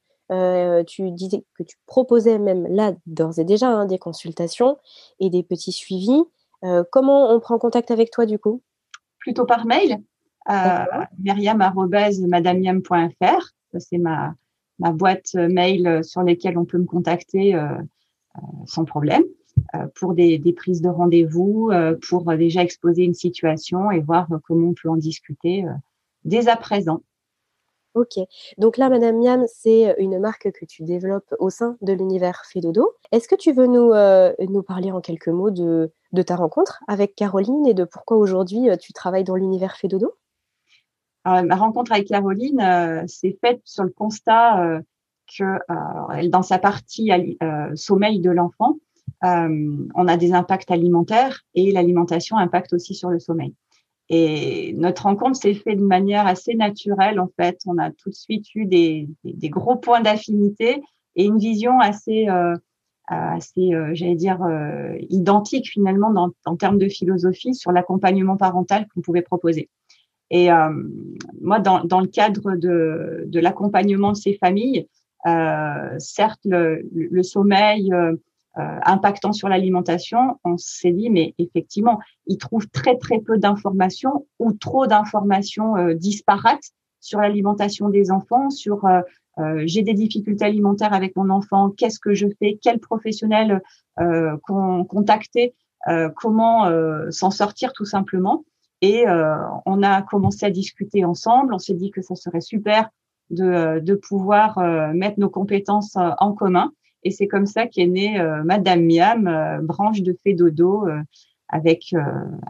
tu disais que tu proposais même là d'ores et déjà hein, des consultations et des petits suivis. comment on prend contact avec toi du coup? Plutôt par mail, euh. C'est ma, boîte mail sur laquelle on peut me contacter sans problème pour des, prises de rendez-vous, pour déjà exposer une situation et voir comment on peut en discuter dès à présent. Ok. Donc là, Madame Miam, c'est euh, une marque que tu développes au sein de l'univers Fedodo. Est-ce que tu veux nous, euh, parler en quelques mots de, de, ta rencontre avec Caroline et de pourquoi aujourd'hui euh, tu travailles dans l'univers Fedodo Ma rencontre avec Caroline s'est faite sur le constat que dans sa partie sommeil de l'enfant, on a des impacts alimentaires et l'alimentation impacte aussi sur le sommeil. Et notre rencontre s'est faite de manière assez naturelle, en fait. On a tout de suite eu des, des, gros points d'affinité et une vision assez, euh, assez euh, j'allais dire, euh, identique finalement dans, en termes de philosophie sur l'accompagnement parental qu'on pouvait proposer. Et euh, moi, dans, dans, le cadre de, de l'accompagnement de ces familles, certes, le, le sommeil, euh, impactant sur l'alimentation, on s'est dit, mais effectivement, ils trouvent très très peu d'informations ou trop d'informations euh, disparates sur l'alimentation des enfants, sur euh, j'ai des difficultés alimentaires avec mon enfant, qu'est-ce que je fais, quel professionnel contacter, comment s'en sortir tout simplement. Et on a commencé à discuter ensemble. On s'est dit que ça serait super de, de pouvoir mettre nos compétences en commun et c'est comme ça qu'est née euh, Madame Miam, euh, branche de Fédodo, euh, avec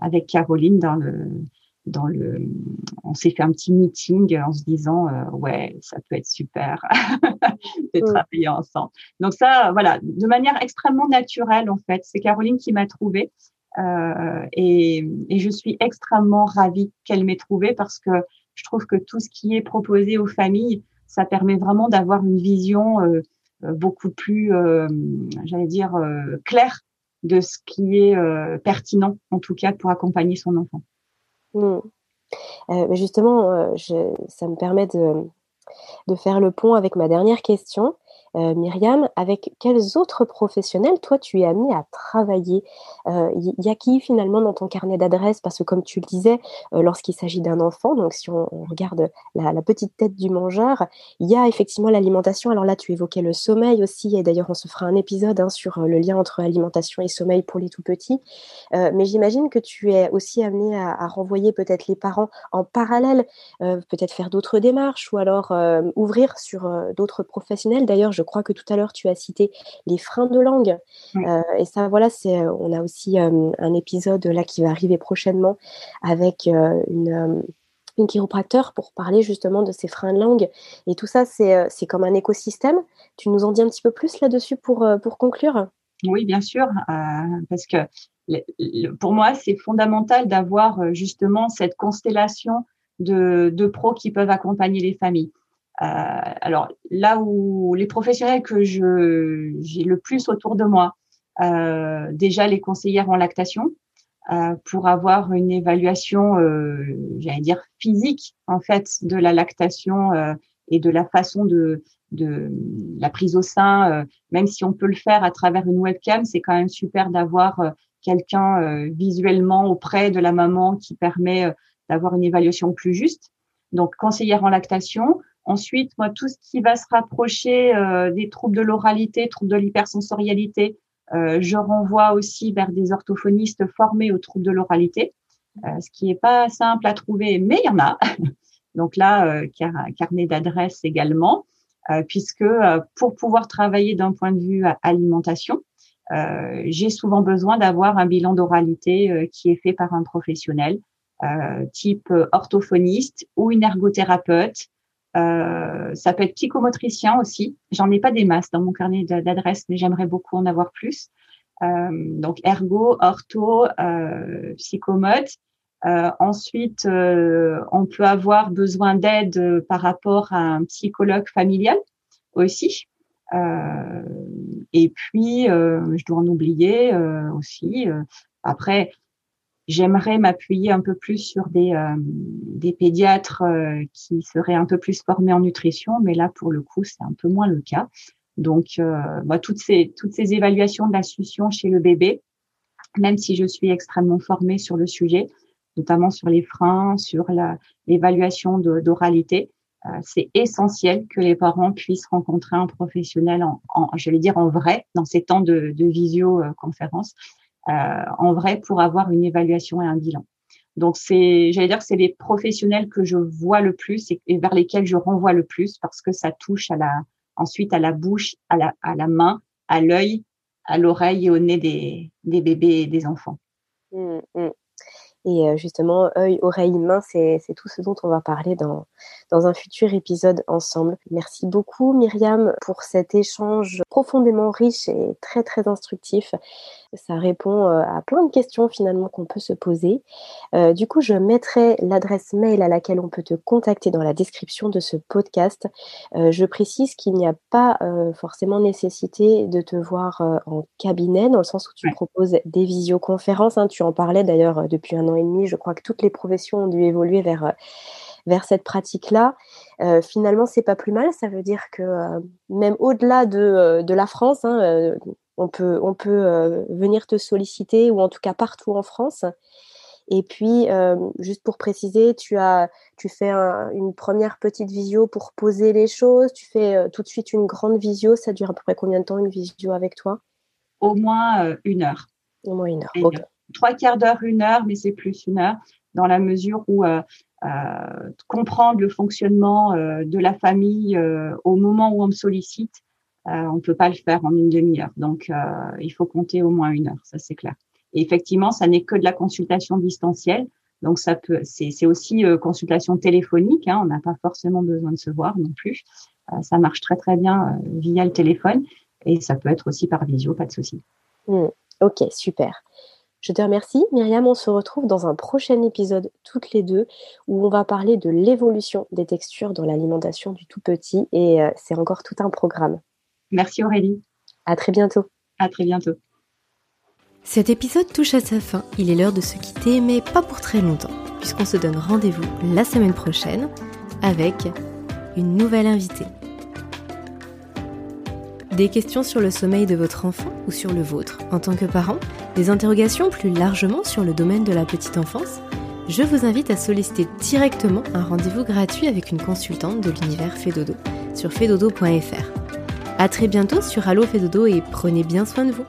avec Caroline dans le dans le, on s'est fait un petit meeting en se disant ouais ça peut être super de travailler ensemble. Donc ça voilà de manière extrêmement naturelle en fait. C'est Caroline qui m'a trouvée euh, et, je suis extrêmement ravie qu'elle m'ait trouvée parce que je trouve que tout ce qui est proposé aux familles ça permet vraiment d'avoir une vision euh, euh, beaucoup plus, j'allais dire, euh, clair de ce qui est pertinent, en tout cas, pour accompagner son enfant. Hmm. justement, ça me permet de, faire le pont avec ma dernière question. Euh, Myriam, avec quels autres professionnels, toi, tu es amené à travailler? Il euh, y, a qui finalement dans ton carnet d'adresses? Parce que comme tu le disais, euh, lorsqu'il s'agit d'un enfant, donc si on, regarde la, petite tête du mangeur, il y a effectivement l'alimentation. Alors là, tu évoquais le sommeil aussi, et d'ailleurs, on se fera un épisode hein, sur le lien entre alimentation et sommeil pour les tout petits. mais j'imagine que tu es aussi amené à, à renvoyer peut-être les parents en parallèle, peut-être faire d'autres démarches ou alors ouvrir sur d'autres professionnels. D'ailleurs, je crois que tout à l'heure, tu as cité les freins de langue. Euh, et ça, voilà, c'est, euh, on a aussi euh, un épisode là qui va arriver prochainement avec une une chiropracteur pour parler justement de ces freins de langue. Et tout ça, c'est, c'est comme un écosystème. Tu nous en dis un petit peu plus là-dessus pour, pour conclure? Oui, bien sûr, parce que pour moi, c'est fondamental d'avoir justement cette constellation de, de pros qui peuvent accompagner les familles. Euh, alors là où les professionnels que je j'ai le plus autour de moi, euh, déjà les conseillères en lactation, euh, pour avoir une évaluation, euh, j'allais dire physique en fait, de la lactation euh, et de la façon de, de la prise au sein. Euh, même si on peut le faire à travers une webcam, c'est quand même super d'avoir quelqu'un visuellement auprès de la maman qui permet d'avoir une évaluation plus juste. Donc conseillère en lactation, Ensuite, moi, tout ce qui va se rapprocher euh, des troubles de l'oralité, troubles de l'hypersensorialité, euh, je renvoie aussi vers des orthophonistes formés aux troubles de l'oralité, euh, ce qui n'est pas simple à trouver, mais il y en a. Donc là, carnet d'adresse également, puisque pour pouvoir travailler d'un point de vue alimentation, j'ai souvent besoin d'avoir un bilan d'oralité qui est fait par un professionnel, type orthophoniste ou une ergothérapeute, euh, ça peut être psychomotricien aussi. J'en ai pas des masses dans mon carnet d'adresses, mais j'aimerais beaucoup en avoir plus. Euh, donc ergo, ortho, euh, psychomote. ensuite, on peut avoir besoin d'aide par rapport à un psychologue familial aussi. et puis, je dois en oublier aussi. après, J'aimerais m'appuyer un peu plus sur des, euh, des pédiatres euh, qui seraient un peu plus formés en nutrition, mais là, pour le coup, c'est un peu moins le cas. Donc, euh, bah, toutes, ces, toutes ces évaluations de la succion chez le bébé, même si je suis extrêmement formée sur le sujet, notamment sur les freins, sur l'évaluation d'oralité, c'est essentiel que les parents puissent rencontrer un professionnel en, en j'allais dire en vrai, dans ces temps de, de visioconférence, euh, en vrai pour avoir une évaluation et un bilan. Donc c'est, j'allais dire que c'est les professionnels que je vois le plus et, vers lesquels je renvoie le plus parce que ça touche ensuite à la bouche, à la, main, à l'œil, à l'oreille et au nez des, des bébés et des enfants. Mmh, mmh. Et euh, justement, œil, oreille, main, c'est tout ce dont on va parler dans, dans un futur épisode ensemble. Merci beaucoup Myriam pour cet échange profondément riche et très très instructif. Ça répond euh, à plein de questions finalement qu'on peut se poser. Euh, du coup, je mettrai l'adresse mail à laquelle on peut te contacter dans la description de ce podcast. Euh, je précise qu'il n'y a pas forcément nécessité de te voir en cabinet, dans le sens où tu proposes des visioconférences. Hein. Tu en parlais d'ailleurs depuis un an et demi. Je crois que toutes les professions ont dû évoluer vers vers cette pratique-là. Euh, finalement, c'est pas plus mal. Ça veut dire que même au-delà de, de, la France, hein, on peut, on peut euh, venir te solliciter, ou en tout cas partout en France. Et puis, euh, juste pour préciser, tu, as, tu fais une première petite visio pour poser les choses, tu fais euh, tout de suite une grande visio. Ça dure à peu près combien de temps une visio avec toi? Au moins une heure. Au moins une heure. Trois quarts d'heure, une heure, mais c'est plus une heure, dans la mesure où comprendre le fonctionnement de la famille au moment où on me sollicite, euh, on ne peut pas le faire en une demi-heure. Donc, euh, il faut compter au moins une heure, ça c'est clair. Et effectivement, ça n'est que de la consultation distancielle. Donc, ça peut, c'est aussi euh, consultation téléphonique. Hein, on n'a pas forcément besoin de se voir non plus. ça marche très très bien via le téléphone et ça peut être aussi par visio, pas de souci. Hmm. ok, super. Je te remercie. Myriam, on se retrouve dans un prochain épisode toutes les deux où on va parler de l'évolution des textures dans l'alimentation du tout petit et c'est encore tout un programme. Merci Aurélie. À très bientôt. À très bientôt. Cet épisode touche à sa fin. Il est l'heure de se quitter, mais pas pour très longtemps, puisqu'on se donne rendez-vous la semaine prochaine avec une nouvelle invitée. Des questions sur le sommeil de votre enfant ou sur le vôtre en tant que parent Des interrogations plus largement sur le domaine de la petite enfance Je vous invite à solliciter directement un rendez-vous gratuit avec une consultante de l'univers Fedodo sur fedodo.fr. A très bientôt sur Allo Fedodo et prenez bien soin de vous.